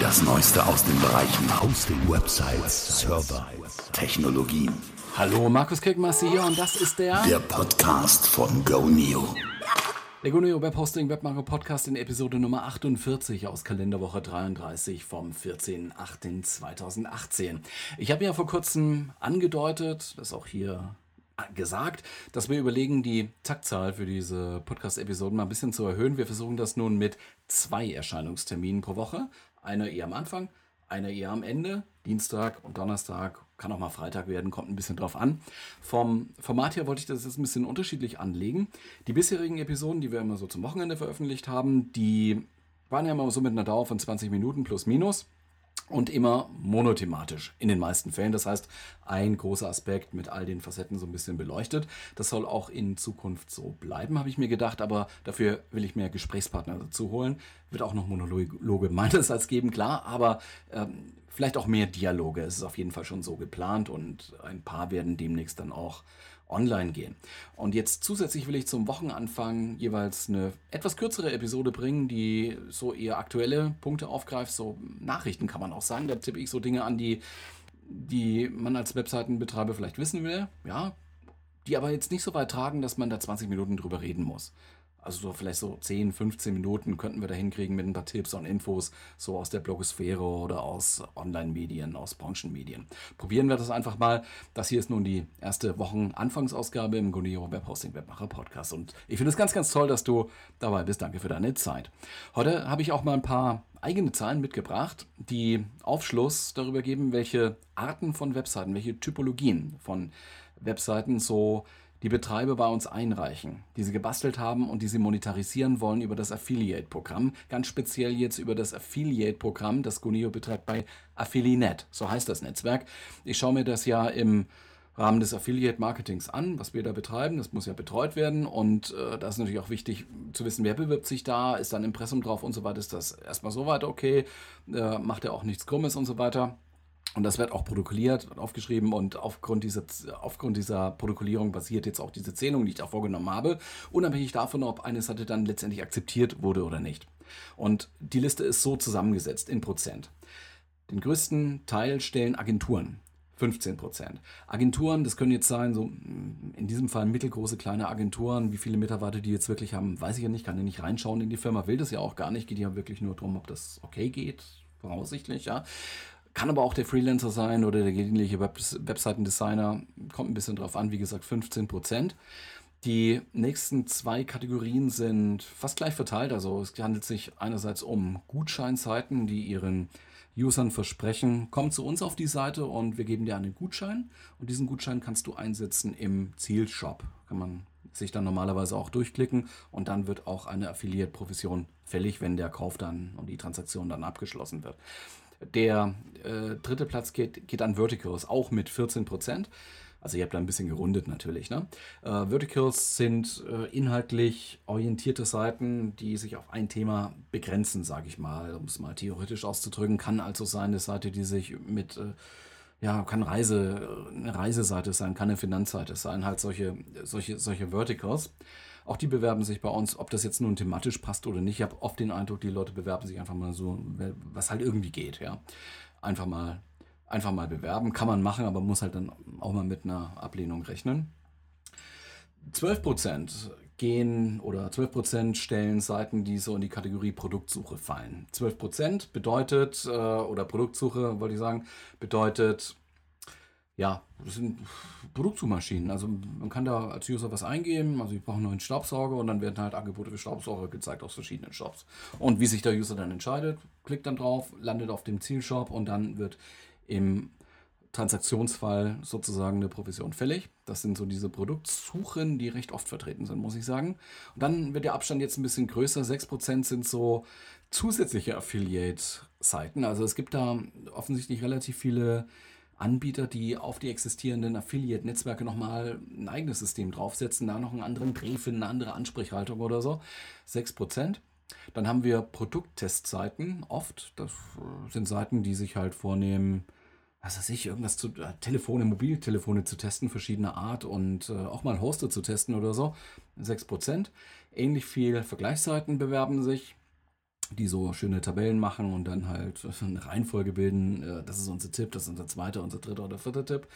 Das Neueste aus den Bereichen Hosting, Websites, Server, Technologien. Hallo, Markus Kirkmaster hier und das ist der... Der Podcast von GoNeo. Der GoNeo Webhosting Webmacher Podcast in Episode Nummer 48 aus Kalenderwoche 33 vom 14.08.2018. Ich habe ja vor kurzem angedeutet, das auch hier gesagt, dass wir überlegen, die Taktzahl für diese Podcast-Episoden mal ein bisschen zu erhöhen. Wir versuchen das nun mit zwei Erscheinungsterminen pro Woche. Einer eher am Anfang, einer eher am Ende. Dienstag und Donnerstag, kann auch mal Freitag werden, kommt ein bisschen drauf an. Vom Format her wollte ich das jetzt ein bisschen unterschiedlich anlegen. Die bisherigen Episoden, die wir immer so zum Wochenende veröffentlicht haben, die waren ja immer so mit einer Dauer von 20 Minuten plus minus und immer monothematisch in den meisten Fällen. Das heißt, ein großer Aspekt mit all den Facetten so ein bisschen beleuchtet. Das soll auch in Zukunft so bleiben, habe ich mir gedacht, aber dafür will ich mir Gesprächspartner dazu holen. Wird auch noch Monologe meinerseits geben, klar, aber ähm, vielleicht auch mehr Dialoge. Es ist auf jeden Fall schon so geplant und ein paar werden demnächst dann auch online gehen. Und jetzt zusätzlich will ich zum Wochenanfang jeweils eine etwas kürzere Episode bringen, die so eher aktuelle Punkte aufgreift. So Nachrichten kann man auch sagen. Da tippe ich so Dinge an, die, die man als Webseitenbetreiber vielleicht wissen will. Ja, die aber jetzt nicht so weit tragen, dass man da 20 Minuten drüber reden muss. Also so vielleicht so 10, 15 Minuten könnten wir da hinkriegen mit ein paar Tipps und Infos, so aus der Blogosphäre oder aus Online-Medien, aus Branchenmedien. Probieren wir das einfach mal. Das hier ist nun die erste Wochen-Anfangsausgabe im Guneo Webhosting Webmacher Podcast. Und ich finde es ganz, ganz toll, dass du dabei bist. Danke für deine Zeit. Heute habe ich auch mal ein paar eigene Zahlen mitgebracht, die Aufschluss darüber geben, welche Arten von Webseiten, welche Typologien von Webseiten so die Betreiber bei uns einreichen, die sie gebastelt haben und die sie monetarisieren wollen über das Affiliate-Programm. Ganz speziell jetzt über das Affiliate-Programm, das Gunio betreibt bei Affilinet. So heißt das Netzwerk. Ich schaue mir das ja im Rahmen des Affiliate-Marketings an, was wir da betreiben. Das muss ja betreut werden und äh, da ist natürlich auch wichtig zu wissen, wer bewirbt sich da, ist da ein Impressum drauf und so weiter. Ist das erstmal so weit okay? Äh, macht er auch nichts Krummes und so weiter? Und das wird auch protokolliert und aufgeschrieben und aufgrund dieser, aufgrund dieser Protokollierung basiert jetzt auch diese Zählung, die ich da vorgenommen habe, unabhängig davon, ob eine Seite dann letztendlich akzeptiert wurde oder nicht. Und die Liste ist so zusammengesetzt in Prozent. Den größten Teil stellen Agenturen. 15 Prozent. Agenturen, das können jetzt sein, so in diesem Fall mittelgroße, kleine Agenturen. Wie viele Mitarbeiter die jetzt wirklich haben, weiß ich ja nicht, kann ja nicht reinschauen in die Firma, will das ja auch gar nicht, geht ja wirklich nur darum, ob das okay geht, voraussichtlich, ja. Kann aber auch der Freelancer sein oder der gelegentliche Web Webseitendesigner. Kommt ein bisschen drauf an, wie gesagt, 15 Prozent. Die nächsten zwei Kategorien sind fast gleich verteilt. Also es handelt sich einerseits um Gutscheinseiten, die ihren Usern versprechen, komm zu uns auf die Seite und wir geben dir einen Gutschein. Und diesen Gutschein kannst du einsetzen im Zielshop. Kann man sich dann normalerweise auch durchklicken und dann wird auch eine Affiliate-Provision fällig, wenn der Kauf dann und die Transaktion dann abgeschlossen wird. Der äh, dritte Platz geht, geht an Verticals, auch mit 14 Prozent. Also ihr habt da ein bisschen gerundet natürlich. Ne? Äh, Verticals sind äh, inhaltlich orientierte Seiten, die sich auf ein Thema begrenzen, sage ich mal, um es mal theoretisch auszudrücken. Kann also sein, eine Seite, die sich mit, äh, ja, kann Reise, eine Reiseseite sein, kann eine Finanzseite sein, halt solche, solche, solche Verticals. Auch die bewerben sich bei uns, ob das jetzt nun thematisch passt oder nicht. Ich habe oft den Eindruck, die Leute bewerben sich einfach mal so, was halt irgendwie geht, ja. Einfach mal, einfach mal bewerben. Kann man machen, aber muss halt dann auch mal mit einer Ablehnung rechnen. 12 Prozent gehen oder 12 Prozent stellen Seiten, die so in die Kategorie Produktsuche fallen. 12 Prozent bedeutet, äh, oder Produktsuche wollte ich sagen, bedeutet ja, das sind Produktsuchmaschinen. Also man kann da als User was eingeben, also ich brauche einen neuen Staubsauger und dann werden halt Angebote für Staubsauger gezeigt aus verschiedenen Shops. Und wie sich der User dann entscheidet, klickt dann drauf, landet auf dem Zielshop und dann wird im Transaktionsfall sozusagen eine Provision fällig. Das sind so diese Produktsuchen, die recht oft vertreten sind, muss ich sagen. Und dann wird der Abstand jetzt ein bisschen größer. 6% sind so zusätzliche Affiliate-Seiten. Also es gibt da offensichtlich relativ viele Anbieter, die auf die existierenden Affiliate-Netzwerke nochmal ein eigenes System draufsetzen, da noch einen anderen Brief, eine andere Ansprechhaltung oder so. 6%. Dann haben wir Produkttestseiten, oft. Das äh, sind Seiten, die sich halt vornehmen, was weiß ich, irgendwas zu äh, Telefone, Mobiltelefone zu testen, verschiedener Art und äh, auch mal Hoster zu testen oder so. 6%. Ähnlich viel Vergleichsseiten bewerben sich. Die so schöne Tabellen machen und dann halt eine Reihenfolge bilden. Äh, das ist unser Tipp, das ist unser zweiter, unser dritter oder vierter Tipp.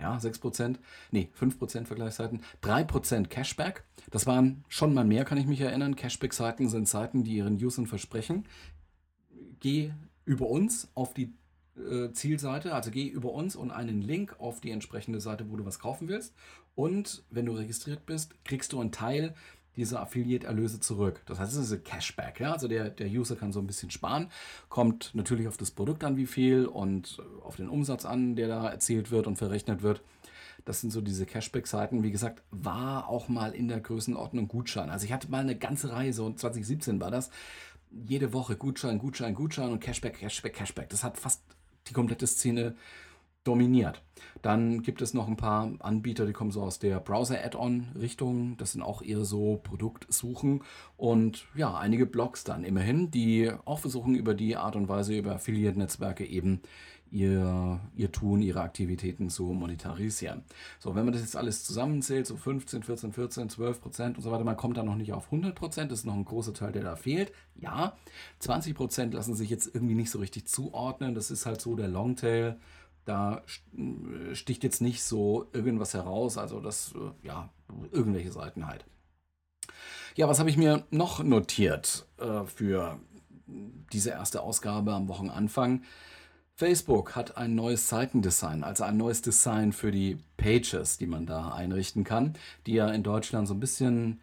Ja, 6%, nee, 5% Vergleichsseiten, 3% Cashback. Das waren schon mal mehr, kann ich mich erinnern. Cashback-Seiten sind Seiten, die ihren Usern versprechen. Geh über uns auf die äh, Zielseite, also geh über uns und einen Link auf die entsprechende Seite, wo du was kaufen willst. Und wenn du registriert bist, kriegst du einen Teil diese Affiliate-Erlöse zurück. Das heißt, es ist Cashback. Ja? Also der, der User kann so ein bisschen sparen. Kommt natürlich auf das Produkt an, wie viel und auf den Umsatz an, der da erzielt wird und verrechnet wird. Das sind so diese Cashback-Seiten. Wie gesagt, war auch mal in der Größenordnung Gutschein. Also ich hatte mal eine ganze Reihe, so 2017 war das. Jede Woche Gutschein, Gutschein, Gutschein und Cashback, Cashback, Cashback. Das hat fast die komplette Szene dominiert. Dann gibt es noch ein paar Anbieter, die kommen so aus der Browser-Add-on-Richtung. Das sind auch eher so Produktsuchen. Und ja, einige Blogs dann immerhin, die auch versuchen, über die Art und Weise, über Affiliate-Netzwerke eben ihr, ihr Tun, ihre Aktivitäten zu monetarisieren. So, wenn man das jetzt alles zusammenzählt, so 15, 14, 14, 12 Prozent und so weiter, man kommt da noch nicht auf 100 Prozent, das ist noch ein großer Teil, der da fehlt. Ja, 20 Prozent lassen sich jetzt irgendwie nicht so richtig zuordnen, das ist halt so der Longtail. Da sticht jetzt nicht so irgendwas heraus, also das, ja, irgendwelche Seiten halt. Ja, was habe ich mir noch notiert äh, für diese erste Ausgabe am Wochenanfang? Facebook hat ein neues Seitendesign, also ein neues Design für die Pages, die man da einrichten kann, die ja in Deutschland so ein bisschen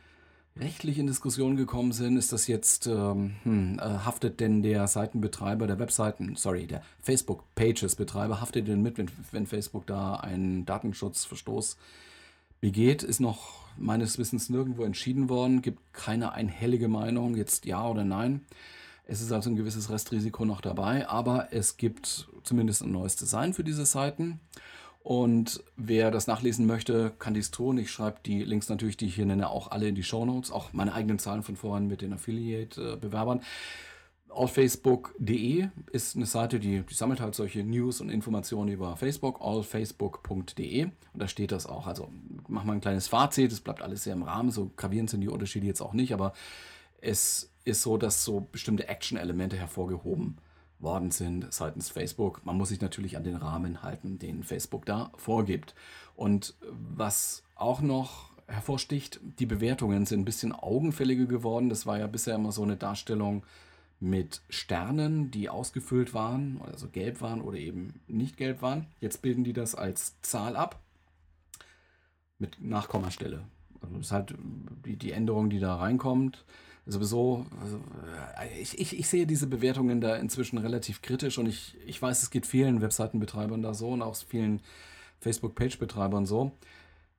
rechtlich in Diskussion gekommen sind. Ist das jetzt, ähm, hm, äh, haftet denn der Seitenbetreiber der Webseiten, sorry, der Facebook-Pages-Betreiber, haftet denn mit, wenn, wenn Facebook da einen Datenschutzverstoß begeht? Ist noch meines Wissens nirgendwo entschieden worden, gibt keine einhellige Meinung, jetzt ja oder nein. Es ist also ein gewisses Restrisiko noch dabei, aber es gibt zumindest ein neues Design für diese Seiten. Und wer das nachlesen möchte, kann dies tun. Ich schreibe die Links natürlich, die ich hier nenne, auch alle in die Show Notes, auch meine eigenen Zahlen von vorhin mit den Affiliate-Bewerbern. Allfacebook.de ist eine Seite, die, die, sammelt halt solche News und Informationen über Facebook, allfacebook.de. Und da steht das auch. Also machen wir ein kleines Fazit, es bleibt alles sehr im Rahmen, so gravierend sind die Unterschiede jetzt auch nicht, aber es ist so, dass so bestimmte Action-Elemente hervorgehoben worden sind seitens Facebook. Man muss sich natürlich an den Rahmen halten, den Facebook da vorgibt. Und was auch noch hervorsticht, die Bewertungen sind ein bisschen augenfälliger geworden. Das war ja bisher immer so eine Darstellung mit Sternen, die ausgefüllt waren, also gelb waren oder eben nicht gelb waren. Jetzt bilden die das als Zahl ab mit Nachkommastelle. Also das ist halt die, die Änderung, die da reinkommt sowieso, äh, ich, ich, ich sehe diese Bewertungen da inzwischen relativ kritisch und ich, ich weiß, es geht vielen Webseitenbetreibern da so und auch vielen Facebook-Page-Betreibern so.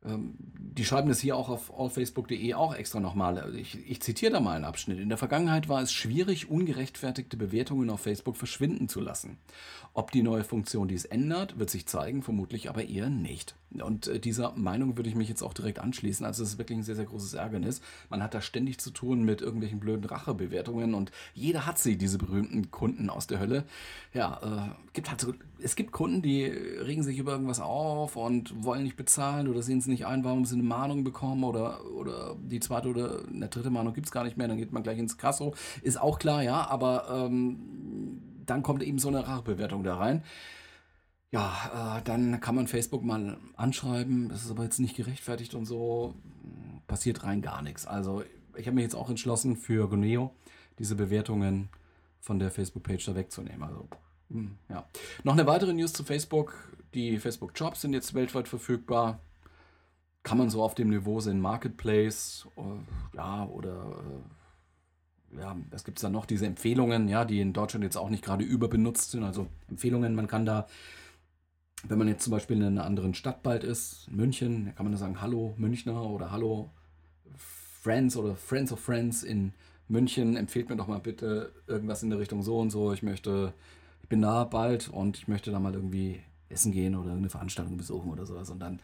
Ähm, die schreiben das hier auch auf allfacebook.de auch extra nochmal. Ich, ich zitiere da mal einen Abschnitt. In der Vergangenheit war es schwierig, ungerechtfertigte Bewertungen auf Facebook verschwinden zu lassen. Ob die neue Funktion dies ändert, wird sich zeigen, vermutlich aber eher nicht. Und äh, dieser Meinung würde ich mich jetzt auch direkt anschließen. Also es ist wirklich ein sehr, sehr großes Ärgernis. Man hat da ständig zu tun mit irgendwelchen blöden Rachebewertungen und jeder hat sie, diese berühmten Kunden aus der Hölle. Ja, äh, gibt halt so, es gibt Kunden, die regen sich über irgendwas auf und wollen nicht bezahlen oder sehen es nicht ein, warum sie eine Mahnung bekommen oder, oder die zweite oder eine dritte Mahnung gibt es gar nicht mehr, dann geht man gleich ins Kasso. Ist auch klar, ja, aber ähm, dann kommt eben so eine Rachebewertung da rein. Ja, äh, dann kann man Facebook mal anschreiben. Das ist aber jetzt nicht gerechtfertigt und so. Passiert rein gar nichts. Also ich habe mich jetzt auch entschlossen, für Goneo diese Bewertungen von der Facebook-Page da wegzunehmen. Also, hm, ja. Noch eine weitere News zu Facebook. Die Facebook-Jobs sind jetzt weltweit verfügbar. Kann man so auf dem Niveau sehen, Marketplace, äh, ja, oder äh, ja, es gibt da noch diese Empfehlungen, ja, die in Deutschland jetzt auch nicht gerade überbenutzt sind. Also Empfehlungen, man kann da wenn man jetzt zum Beispiel in einer anderen Stadt bald ist, München, kann man da sagen, hallo Münchner oder hallo Friends oder Friends of Friends in München, empfehlt mir doch mal bitte irgendwas in der Richtung so und so. Ich möchte, ich bin da bald und ich möchte da mal irgendwie essen gehen oder eine Veranstaltung besuchen oder sowas. Und dann,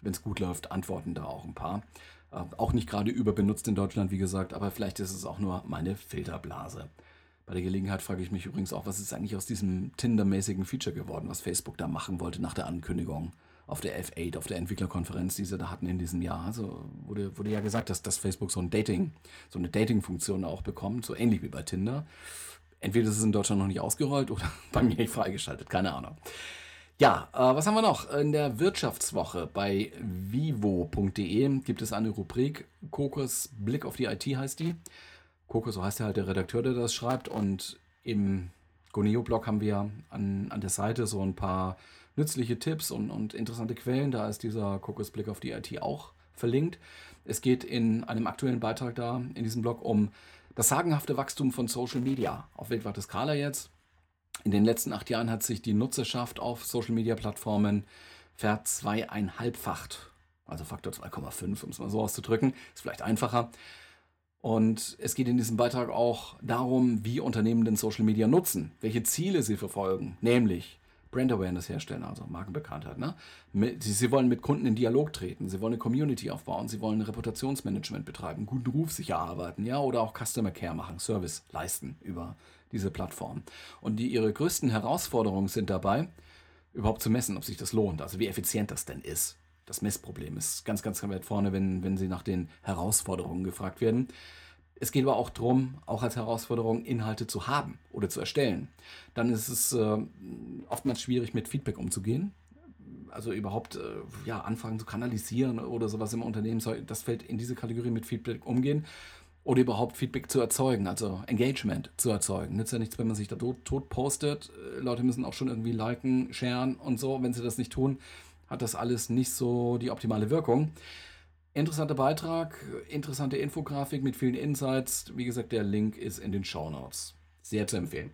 wenn es gut läuft, antworten da auch ein paar. Äh, auch nicht gerade überbenutzt in Deutschland, wie gesagt, aber vielleicht ist es auch nur meine Filterblase. Bei der Gelegenheit frage ich mich übrigens auch, was ist eigentlich aus diesem Tinder-mäßigen Feature geworden, was Facebook da machen wollte nach der Ankündigung. auf der F8, auf der Entwicklerkonferenz, die sie da hatten in diesem Jahr. Also wurde, wurde ja gesagt, dass, dass Facebook so ein Dating, so eine Dating-Funktion auch bekommt, so ähnlich wie bei Tinder. Entweder ist es in Deutschland noch nicht ausgerollt oder bei mir nicht freigeschaltet, keine Ahnung. Ja, äh, was haben wir noch? In der Wirtschaftswoche bei vivo.de gibt es eine Rubrik, Kokos Blick auf die IT heißt die. Kokos, so heißt ja halt der Redakteur, der das schreibt. Und im Goneo-Blog haben wir an, an der Seite so ein paar nützliche Tipps und, und interessante Quellen. Da ist dieser Kokos Blick auf die IT auch verlinkt. Es geht in einem aktuellen Beitrag da in diesem Blog um das sagenhafte Wachstum von Social Media auf weltweiter Skala jetzt. In den letzten acht Jahren hat sich die Nutzerschaft auf Social-Media-Plattformen verzweieinhalbfacht. Also Faktor 2,5, um es mal so auszudrücken. Ist vielleicht einfacher. Und es geht in diesem Beitrag auch darum, wie Unternehmen den Social Media nutzen, welche Ziele sie verfolgen, nämlich Brand Awareness herstellen, also Markenbekanntheit. Ne? Sie, wollen mit Kunden in Dialog treten, sie wollen eine Community aufbauen, sie wollen Reputationsmanagement betreiben, guten Ruf sich erarbeiten, ja, oder auch Customer Care machen, Service leisten über diese Plattform. Und die, ihre größten Herausforderungen sind dabei, überhaupt zu messen, ob sich das lohnt, also wie effizient das denn ist. Das Messproblem ist ganz, ganz weit vorne, wenn, wenn Sie nach den Herausforderungen gefragt werden. Es geht aber auch darum, auch als Herausforderung Inhalte zu haben oder zu erstellen. Dann ist es äh, oftmals schwierig, mit Feedback umzugehen. Also überhaupt äh, ja, Anfragen zu kanalisieren oder sowas im Unternehmen, das fällt in diese Kategorie mit Feedback umgehen. Oder überhaupt Feedback zu erzeugen, also Engagement zu erzeugen. Nützt ja nichts, wenn man sich da tot, tot postet. Äh, Leute müssen auch schon irgendwie liken, sharen und so. Wenn sie das nicht tun, hat das alles nicht so die optimale Wirkung. Interessanter Beitrag, interessante Infografik mit vielen Insights. Wie gesagt, der Link ist in den Show Notes. Sehr zu empfehlen.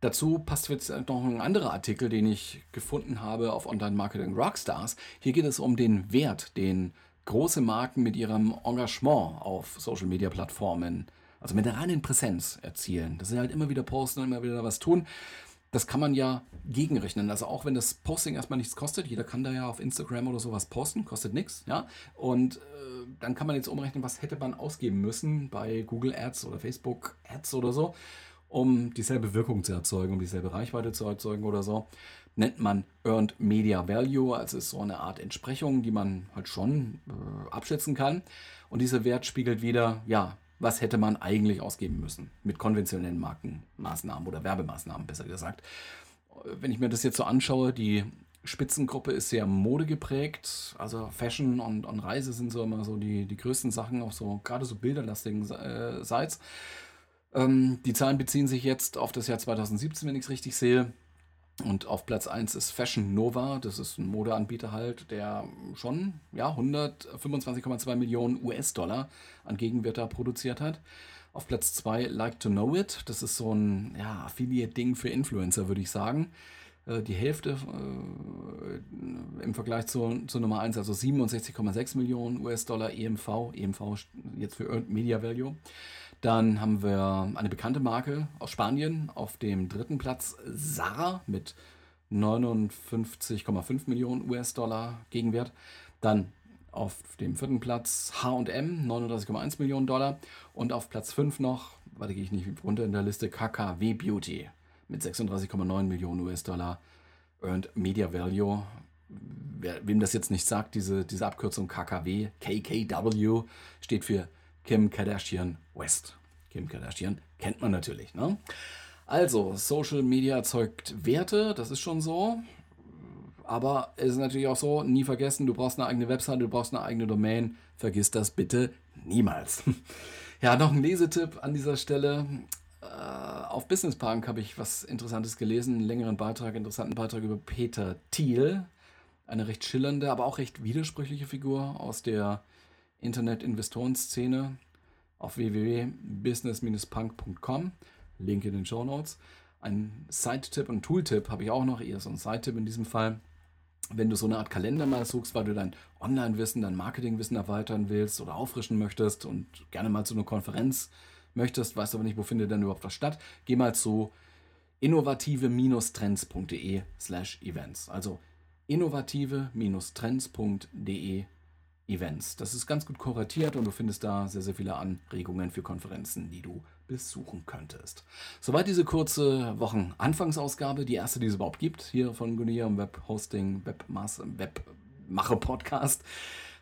Dazu passt jetzt noch ein anderer Artikel, den ich gefunden habe auf Online Marketing Rockstars. Hier geht es um den Wert, den große Marken mit ihrem Engagement auf Social Media Plattformen, also mit der reinen Präsenz erzielen. Dass sie halt immer wieder posten immer wieder was tun das kann man ja gegenrechnen. Also auch wenn das Posting erstmal nichts kostet, jeder kann da ja auf Instagram oder sowas posten, kostet nichts, ja. Und äh, dann kann man jetzt umrechnen, was hätte man ausgeben müssen bei Google Ads oder Facebook Ads oder so, um dieselbe Wirkung zu erzeugen, um dieselbe Reichweite zu erzeugen oder so. Nennt man Earned Media Value, also ist so eine Art Entsprechung, die man halt schon äh, abschätzen kann. Und dieser Wert spiegelt wieder, ja, was hätte man eigentlich ausgeben müssen mit konventionellen Markenmaßnahmen oder Werbemaßnahmen, besser gesagt. Wenn ich mir das jetzt so anschaue, die Spitzengruppe ist sehr modegeprägt, also Fashion und, und Reise sind so immer so die, die größten Sachen auf so gerade so bilderlastigen äh, Sites. Ähm, die Zahlen beziehen sich jetzt auf das Jahr 2017, wenn ich es richtig sehe. Und auf Platz 1 ist Fashion Nova, das ist ein Modeanbieter halt, der schon ja, 125,2 Millionen US-Dollar an Gegenwert da produziert hat. Auf Platz 2 Like to Know It, das ist so ein ja, Affiliate-Ding für Influencer, würde ich sagen. Äh, die Hälfte äh, im Vergleich zu, zu Nummer 1, also 67,6 Millionen US-Dollar EMV, EMV jetzt für Earned Media Value. Dann haben wir eine bekannte Marke aus Spanien auf dem dritten Platz, Zara mit 59,5 Millionen US-Dollar Gegenwert. Dann auf dem vierten Platz HM, 39,1 Millionen Dollar. Und auf Platz 5 noch, warte, gehe ich nicht runter in der Liste, KKW Beauty mit 36,9 Millionen US-Dollar Earned Media Value. Wer, wem das jetzt nicht sagt, diese, diese Abkürzung KKW, KKW, steht für Kim Kardashian West. Kim Kardashian kennt man natürlich. Ne? Also, Social Media erzeugt Werte, das ist schon so. Aber es ist natürlich auch so, nie vergessen, du brauchst eine eigene Website, du brauchst eine eigene Domain. Vergiss das bitte niemals. ja, noch ein Lesetipp an dieser Stelle. Äh, auf Business Park habe ich was Interessantes gelesen, einen längeren Beitrag, interessanten Beitrag über Peter Thiel. Eine recht schillernde, aber auch recht widersprüchliche Figur aus der Internet-Investoren-Szene auf www.business-punk.com. Link in den Show Notes. Ein Side-Tipp und Tool-Tipp habe ich auch noch, eher so ein Side-Tipp in diesem Fall. Wenn du so eine Art Kalender mal suchst, weil du dein Online-Wissen, dein Marketing-Wissen erweitern willst oder auffrischen möchtest und gerne mal zu einer Konferenz möchtest, weißt aber nicht, wo findet denn überhaupt was statt, geh mal zu innovative-trends.de slash events. Also innovative-trends.de Events. Das ist ganz gut kuratiert und du findest da sehr, sehr viele Anregungen für Konferenzen, die du besuchen könntest. Soweit diese kurze Wochen-Anfangsausgabe, die erste, die es überhaupt gibt, hier von Gunia im Webhosting, Webmaster, Webmacher-Podcast.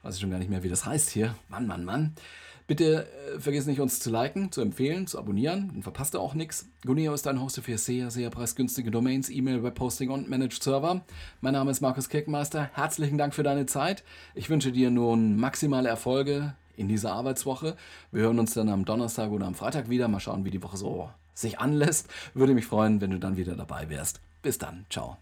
Weiß ich schon gar nicht mehr, wie das heißt hier. Mann, Mann, Mann. Bitte äh, vergiss nicht, uns zu liken, zu empfehlen, zu abonnieren. Dann verpasst ihr auch nichts. Guneo ist dein Host für sehr, sehr preisgünstige Domains, E-Mail, Webhosting und Managed Server. Mein Name ist Markus Kirkenmeister. Herzlichen Dank für deine Zeit. Ich wünsche dir nun maximale Erfolge in dieser Arbeitswoche. Wir hören uns dann am Donnerstag oder am Freitag wieder. Mal schauen, wie die Woche so sich anlässt. Würde mich freuen, wenn du dann wieder dabei wärst. Bis dann. Ciao.